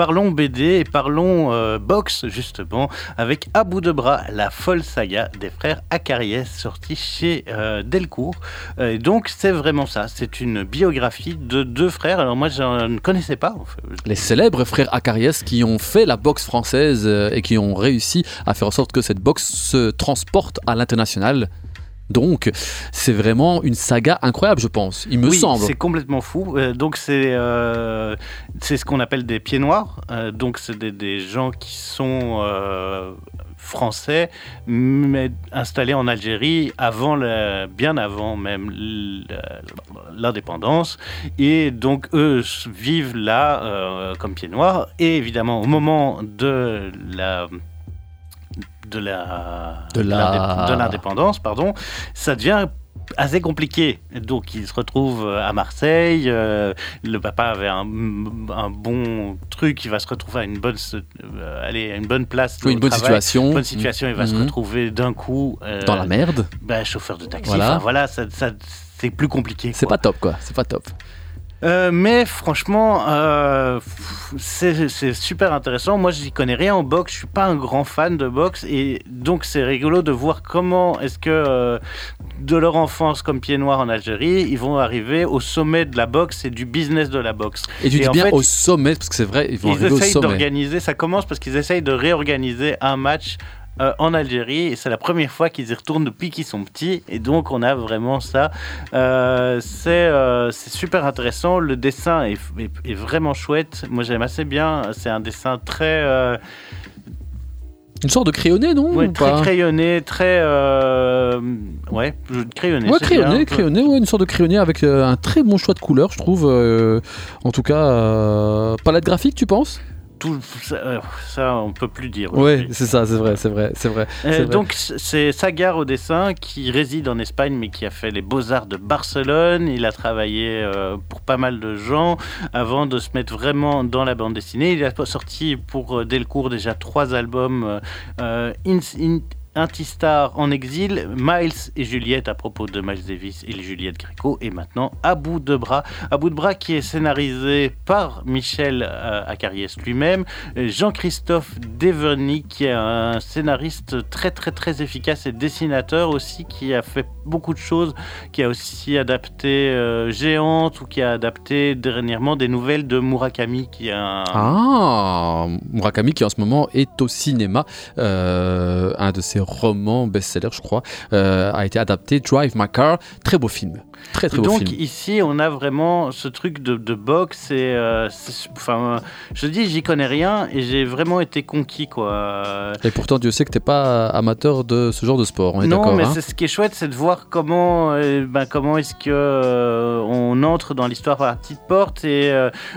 Parlons BD et parlons euh, boxe justement avec À bout de bras, la folle saga des frères Acariès sortie chez euh, Delcourt. Euh, et donc c'est vraiment ça, c'est une biographie de deux frères. Alors moi je ne connaissais pas. Les célèbres frères Acariès qui ont fait la boxe française et qui ont réussi à faire en sorte que cette boxe se transporte à l'international. Donc, c'est vraiment une saga incroyable, je pense. Il me oui, semble. C'est complètement fou. Euh, donc, c'est euh, c'est ce qu'on appelle des pieds noirs. Euh, donc, c'est des, des, gens qui sont français, mais installés en Algérie avant, bien avant même l'indépendance. Et donc, eux vivent là comme pieds noirs. Et évidemment, au moment de la de la de l'indépendance, pardon, ça devient assez compliqué. Donc il se retrouve à Marseille, euh, le papa avait un, un, bon truc, il va se retrouver à une bonne, euh, à une bonne place, oui, une bonne travail, situation, une bonne situation, il va mmh. se retrouver d'un coup euh, dans la merde, ben, chauffeur de taxi. Voilà, voilà ça, ça c'est plus compliqué. C'est pas top quoi, c'est pas top. Euh, mais franchement, euh, c'est super intéressant. Moi, je n'y connais rien en boxe. Je suis pas un grand fan de boxe, et donc c'est rigolo de voir comment est-ce que euh, de leur enfance comme pied noir en Algérie, ils vont arriver au sommet de la boxe et du business de la boxe. Et tu dis bien fait, au sommet parce que c'est vrai, ils vont ils arriver au sommet. d'organiser. Ça commence parce qu'ils essayent de réorganiser un match euh, en Algérie et c'est la première fois qu'ils y retournent depuis qu'ils sont petits et donc on a vraiment ça. Euh, c'est euh, super intéressant, le dessin est, est, est vraiment chouette, moi j'aime assez bien, c'est un dessin très... Une sorte de crayonné, non Ouais, très pas? crayonné, très. Euh... Ouais, crayonné. Ouais, crayonné, crayonné, ouais, une sorte de crayonné avec euh, un très bon choix de couleurs, je trouve. Euh, en tout cas, palette graphique, tu penses? Tout ça, ça, on peut plus dire. Oui, c'est ça, c'est vrai, c'est vrai, c'est vrai. Euh, donc c'est Sagar au dessin qui réside en Espagne mais qui a fait les beaux arts de Barcelone. Il a travaillé euh, pour pas mal de gens avant de se mettre vraiment dans la bande dessinée. Il a sorti pour Delcourt déjà trois albums. Euh, in, in, Antistar en exil, Miles et Juliette à propos de Miles Davis et Juliette Gréco, et maintenant À bout de bras. À de bras qui est scénarisé par Michel euh, Acariès lui-même, Jean-Christophe Deverny qui est un scénariste très très très efficace et dessinateur aussi qui a fait beaucoup de choses, qui a aussi adapté euh, Géante ou qui a adapté dernièrement des nouvelles de Murakami qui a un... Ah, Murakami qui en ce moment est au cinéma, euh, un de ses roman best-seller, je crois, euh, a été adapté. Drive My Car, très beau film. Très, très beau Donc film. ici, on a vraiment ce truc de, de boxe. Et, euh, enfin, je dis, j'y connais rien et j'ai vraiment été conquis. Quoi. Et pourtant, Dieu sait que tu n'es pas amateur de ce genre de sport. On est non, mais hein ce qui est chouette, c'est de voir comment, euh, ben, comment est-ce que euh, on entre dans l'histoire par la petite porte et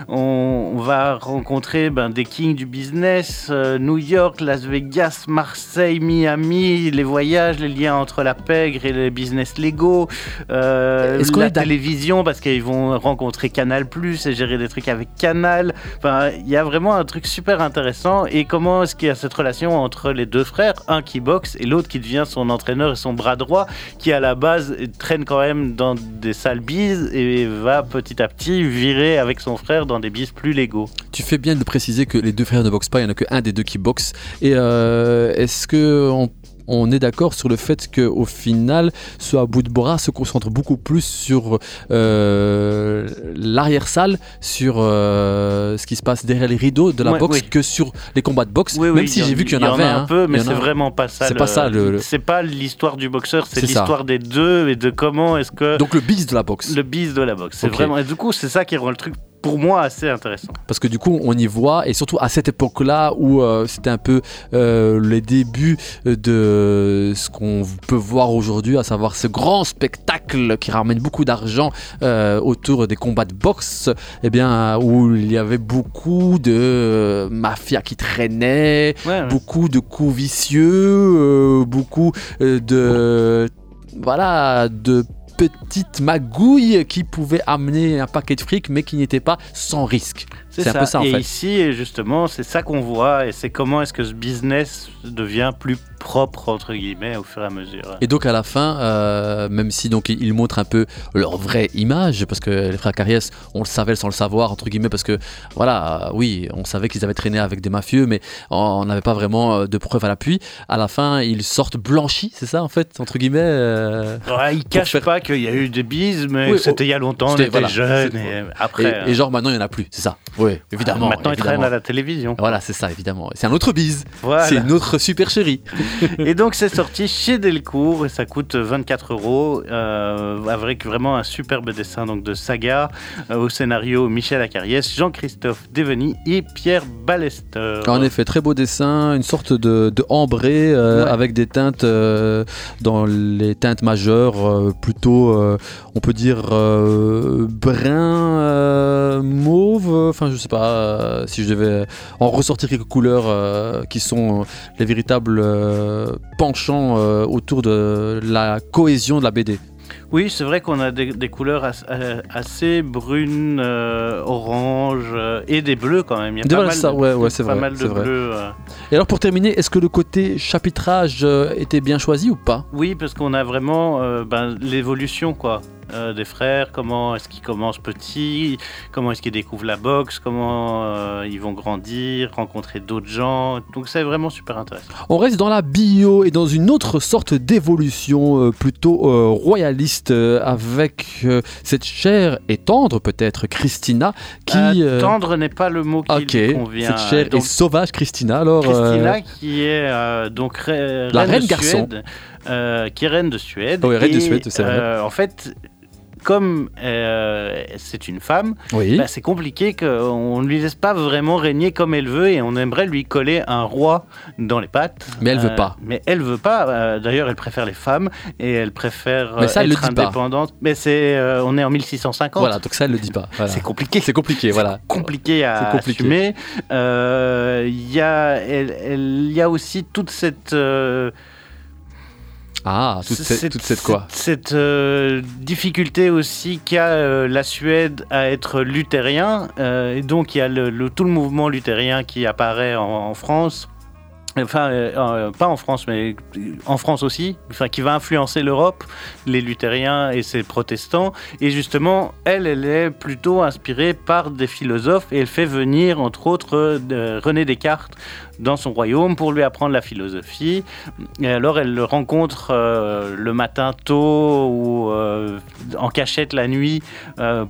on, on, va rencontrer ben, des kings du business, New York, Las Vegas, Marseille, Miami, les voyages, les liens entre la pègre et les business légaux. Euh, la télévision parce qu'ils vont rencontrer Canal Plus et gérer des trucs avec Canal. Enfin, il y a vraiment un truc super intéressant. Et comment est-ce qu'il y a cette relation entre les deux frères, un qui boxe et l'autre qui devient son entraîneur et son bras droit, qui à la base traîne quand même dans des salles bises et va petit à petit virer avec son frère dans des bises plus légaux. Tu fais bien de préciser que les deux frères ne boxent pas, il n'y en a qu'un des deux qui boxe. Et euh, est-ce que on on est d'accord sur le fait qu'au final, ce à bout de bras se concentre beaucoup plus sur euh, l'arrière-salle, sur euh, ce qui se passe derrière les rideaux de la ouais, boxe, oui. que sur les combats de boxe. Oui, même oui, si j'ai vu qu'il y, y en avait a un hein. peu, mais c'est vraiment pas ça. C'est pas ça. Le... C'est pas l'histoire du boxeur, c'est l'histoire des deux et de comment est-ce que. Donc le bis de la boxe. Le bis de la boxe. C'est Okay. vraiment. Et du coup, c'est ça qui rend le truc pour moi assez intéressant. Parce que du coup, on y voit, et surtout à cette époque-là où euh, c'était un peu euh, les débuts de ce qu'on peut voir aujourd'hui, à savoir ce grand spectacle qui ramène beaucoup d'argent euh, autour des combats de boxe, et bien où il y avait beaucoup de euh, mafia qui traînait, ouais, ouais. beaucoup de coups vicieux, beaucoup de voilà de petites magouilles qui pouvaient amener un paquet de fric mais qui n'étaient pas sans risque. C'est un peu ça en et fait. ici, justement, c'est ça qu'on voit et c'est comment est-ce que ce business devient plus propre, entre guillemets, au fur et à mesure. Et donc à la fin, euh, même si donc ils ils montrent un peu leur vraie image, parce que les frères Cariès, on le savait sans le savoir entre guillemets, parce que voilà, euh, oui, on savait qu'ils avaient traîné avec des mafieux, mais on n'avait pas vraiment euh, de preuves à l'appui. À la fin, ils sortent blanchis, c'est ça en fait, entre guillemets. euh, Ouais, il cache faire- pas qu'il y a eu des bises, mais Oui, c'était il y a longtemps, on était voilà, jeunes. Et après, et genre maintenant il n'y en a plus, c'est ça. Oui, évidemment. maintenant ils évidemment. traînent à la télévision. Voilà, c'est ça, évidemment. C'est un autre bise. Voilà. C'est une autre super chérie. Et donc c'est sorti chez Delcourt et ça coûte 24 euros euh, avec vraiment un superbe dessin donc de Saga euh, au scénario Michel Acariès, Jean-Christophe Deveny et Pierre Ballester. En effet, très beau dessin, une sorte de, de ambré euh, Ouais. avec des teintes euh, dans les teintes majeures, euh, plutôt, euh, on peut dire, euh, brun, euh, mauve. Enfin, je sais pas euh, si je devais en ressortir quelques couleurs euh, qui sont les véritables euh, penchants euh, autour de la cohésion de la BD. Oui, c'est vrai qu'on a des, des couleurs as- euh, assez brunes, euh, orange euh, et des bleus quand même. Il y a pas mal, ça, de, ouais, ouais, c'est pas vrai, mal de c'est vrai. bleus. euh. Et alors, pour terminer, est-ce que le côté chapitrage euh, était bien choisi ou pas? Oui, parce qu'on a vraiment euh, ben, l'évolution quoi. Euh, des frères, comment est-ce qu'ils commencent petits, comment est-ce qu'ils découvrent la boxe, comment euh, ils vont grandir, rencontrer d'autres gens. Donc c'est vraiment super intéressant. On reste dans la bio et dans une autre sorte d'évolution euh, plutôt royaliste avec cette chère et tendre peut-être Christina qui... Tendre n'est pas le mot qui ok, lui convient. cette chère et sauvage Christina alors... Christina qui est donc re- La reine, reine de garçon. Suède, qui est reine de Suède. Oui, reine de Suède, c'est vrai. euh, en fait, comme euh, c'est une femme, oui. bah, c'est compliqué qu'on ne lui laisse pas vraiment régner comme elle veut et on aimerait lui coller un roi dans les pattes. Mais elle veut Euh, pas. Mais elle veut pas. euh, D'ailleurs, elle préfère les femmes et elle préfère Mais ça, euh, elle le être pas. indépendante. Mais c'est, euh, on est en 1650. Voilà, donc ça elle le dit pas. Voilà. C'est compliqué. C'est compliqué, voilà. compliqué à compliqué. assumer. Euh, Il y, a, il y a aussi toute cette... Ah, toute, cette, toute cette quoi Cette, cette, euh, difficulté aussi qu'a euh, la Suède à être luthérien. Euh, et donc il y a le, le- tout le mouvement luthérien qui apparaît en, en France. Enfin, euh, euh, pas en France, mais en France aussi, enfin, qui va influencer l'Europe, les luthériens et ces protestants. Et justement, elle, elle est plutôt inspirée par des philosophes et elle fait venir, entre autres, euh, René Descartes dans son royaume pour lui apprendre la philosophie. Et alors, elle le rencontre le matin tôt ou en cachette la nuit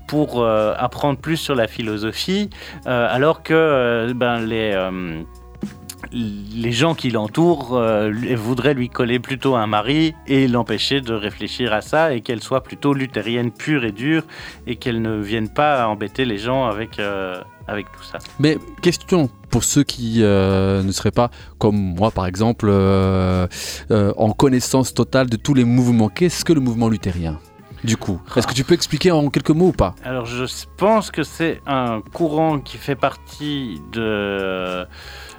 pour apprendre plus sur la philosophie, alors que ben, les. Les gens qui l'entourent euh, voudraient lui coller plutôt un mari et l'empêcher de réfléchir à ça et qu'elle soit plutôt luthérienne pure et dure et qu'elle ne vienne pas embêter les gens avec, euh, avec tout ça. Mais question pour ceux qui euh, ne seraient pas comme moi par exemple en connaissance totale de tous les mouvements. Qu'est-ce que le mouvement luthérien? Du coup Est-ce que tu peux expliquer en quelques mots ou pas Alors je pense que c'est un courant qui fait partie de...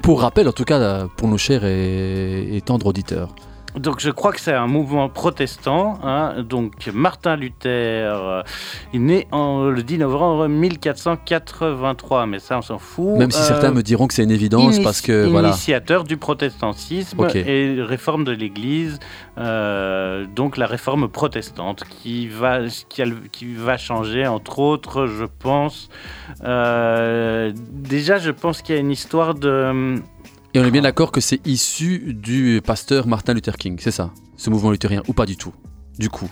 Pour rappel, en tout cas, euh, pour nos chers et, et tendres auditeurs. Donc je crois que c'est un mouvement protestant. hein. Donc Martin Luther, euh, il est né en, le 10 novembre 1483, mais ça on s'en fout. Même si Euh, certains me diront que c'est une évidence parce que voilà. Initiateur du protestantisme et réforme de l'Église, euh, donc la réforme protestante qui va, qui, a le- qui va changer, entre autres, je pense. déjà, je pense qu'il y a une histoire de. Et on est bien d'accord que c'est issu du pasteur Martin Luther King, c'est ça? Ce mouvement luthérien ou pas du tout? Du coup?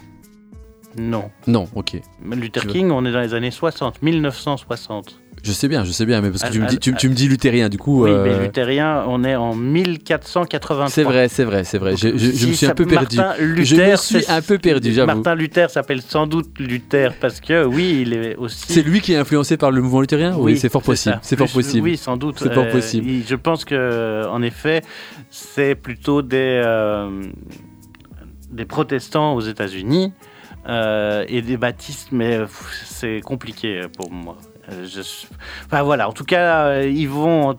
Non. Non, ok. Luther King, on est dans les années 60, 1960. Je sais bien, je sais bien, mais parce que tu me dis, tu, tu me dis luthérien, du coup. Oui, euh, mais luthérien, on est en 1483. c'est vrai, c'est vrai, c'est vrai. Je, je- je Si me suis un peu perdu. Martin je me Luther, suis un peu perdu, j'avoue. Martin Luther s'appelle sans doute Luther parce que, oui, il est aussi. C'est lui qui est influencé par le mouvement luthérien Oui, c'est fort possible. C'est fort possible. Oui, sans doute. C'est fort possible. il- je pense que, en effet, c'est plutôt des, euh, des protestants aux États-Unis euh, et des baptistes, mais euh, c'est compliqué pour moi. Euh, je Enfin voilà, en tout cas, ils vont.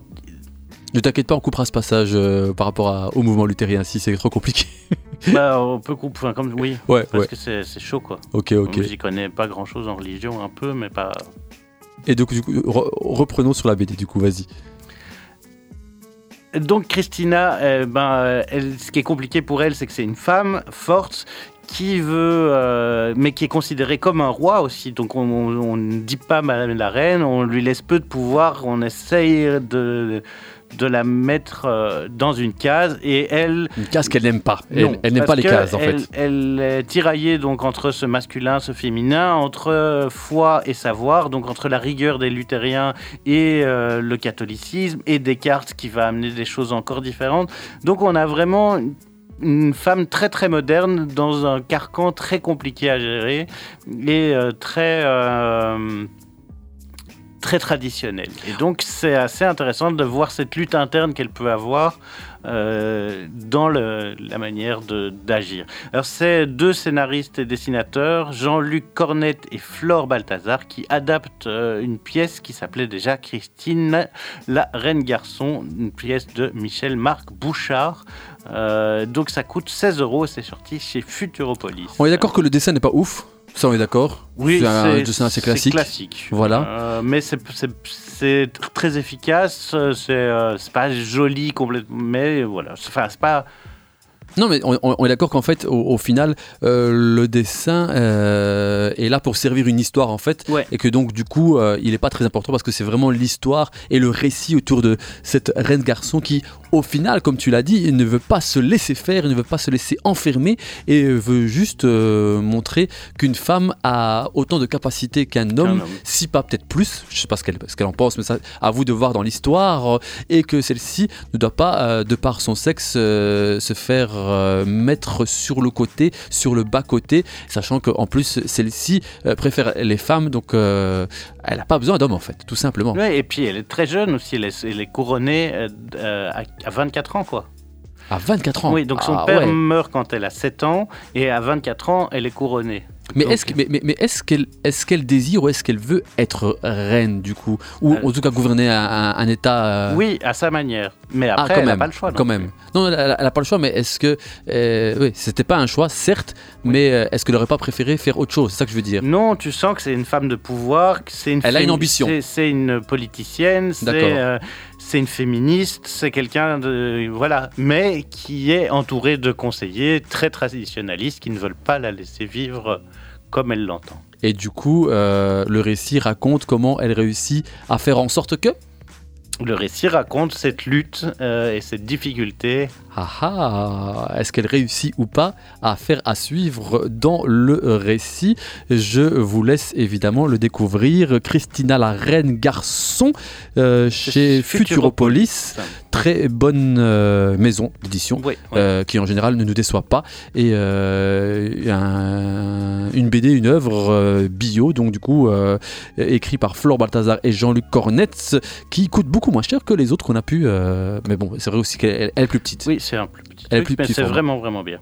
Ne t'inquiète pas, on coupera ce passage euh, par rapport à- au mouvement luthérien si c'est trop compliqué. bah, on peut couper, enfin, comme oui, Ouais, parce ouais. que c'est chaud quoi. Ok, ok. J'y connais pas grand chose en religion, un peu, mais pas. Et donc, du coup, re- reprenons sur la BD, du coup, vas-y. Donc Christina, euh, ben, euh, ce qui est compliqué pour elle, c'est que c'est une femme forte qui veut, euh, mais qui est considérée comme un roi aussi. Donc on on- on ne dit pas Madame la Reine, on lui laisse peu de pouvoir, on essaye de, de la mettre euh, dans une case et elle, Une case qu'elle n'aime pas. Elle, non, elle n'aime pas les cases, en elle, fait. Elle est tiraillée donc entre ce masculin, ce féminin, entre euh, foi et savoir, donc entre la rigueur des luthériens et euh, le catholicisme, et Descartes qui va amener des choses encore différentes. Donc on a vraiment une femme très très moderne dans un carcan très compliqué à gérer et euh, très euh, très traditionnel. Et donc c'est assez intéressant de voir cette lutte interne qu'elle peut avoir euh, dans la manière d'agir. Alors c'est deux scénaristes et dessinateurs, Jean-Luc Cornette et Flore Balthazar, qui adaptent euh, une pièce qui s'appelait déjà Christine, la reine garçon, une pièce de Michel-Marc Bouchard. Euh, donc ça coûte 16 euros, c'est sorti chez Futuropolis. On est d'accord que le dessin n'est pas ouf Ça, on est d'accord Oui, C'est un dessin assez classique. classique. Voilà. Euh, mais c'est- très efficace. euh, C'est euh, c'est pas joli complètement, mais voilà. Enfin, c'est pas. Non, mais on, on- on est d'accord qu'en fait, au, au final, euh, le dessin euh, est là pour servir une histoire, en fait. Ouais. Et que donc, du coup, euh, il n'est pas très important parce que c'est vraiment l'histoire et le récit autour de cette reine garçon qui, au final, comme tu l'as dit, il ne veut pas se laisser faire, il ne veut pas se laisser enfermer et veut juste euh, montrer qu'une femme a autant de capacités qu'un homme, si pas peut-être plus. Je sais pas ce qu'elle qu'elle en pense, mais ça, à vous de voir dans l'histoire. euh, et que celle-ci ne doit pas, euh, de par son sexe, se faire mettre sur le côté, sur le bas-côté, sachant qu'en plus, celle-ci préfère les femmes, donc elle n'a pas besoin d'hommes, en fait, tout simplement. Ouais, et puis elle est très jeune aussi. Elle est, elle est couronnée à, à 24 ans, quoi. À 24 ans Oui, donc son Ah père ouais. meurt quand elle a 7 ans, et à 24 ans, elle est couronnée. Mais est-ce que- mais, mais- mais est-ce qu'elle est qu'elle désire ou est-ce qu'elle veut être reine, du coup? Ou Euh, en tout cas gouverner un, un- un État euh, Oui, à sa manière. Mais Ah, après, elle n'a pas le choix. non quand même. Non, elle n'a pas le choix, mais est-ce que. euh, oui, c'était pas un choix, certes, mais euh, est-ce qu'elle n'aurait pas préféré faire autre chose? C'est ça que je veux dire. Non, tu sens que c'est une femme de pouvoir, c'est une Elle a une ambition. c'est- une politicienne, c'est D'accord. C'est une féministe, c'est quelqu'un de voilà, mais qui est entouré de conseillers très traditionnalistes qui ne veulent pas la laisser vivre comme elle l'entend. Et du coup, euh, le récit raconte comment elle réussit à faire en sorte que. Le récit raconte cette lutte euh, et cette difficulté. Ah ah Est-ce qu'elle réussit ou pas à faire à suivre dans le récit? Je vous laisse évidemment le découvrir. Christina la reine garçon euh, chez Futuropolis. Très bonne euh, maison d'édition. Oui, oui. qui en général ne nous déçoit pas et un- une BD, une œuvre bio donc du coup écrit par Flore Balthazar et Jean-Luc Cornetz qui coûte beaucoup moins cher que les autres qu'on a pu euh, mais bon c'est vrai aussi qu'elle elle est plus petite Oui, c'est un plus petit Elle est plus mais petit c'est vraiment, vraiment bien.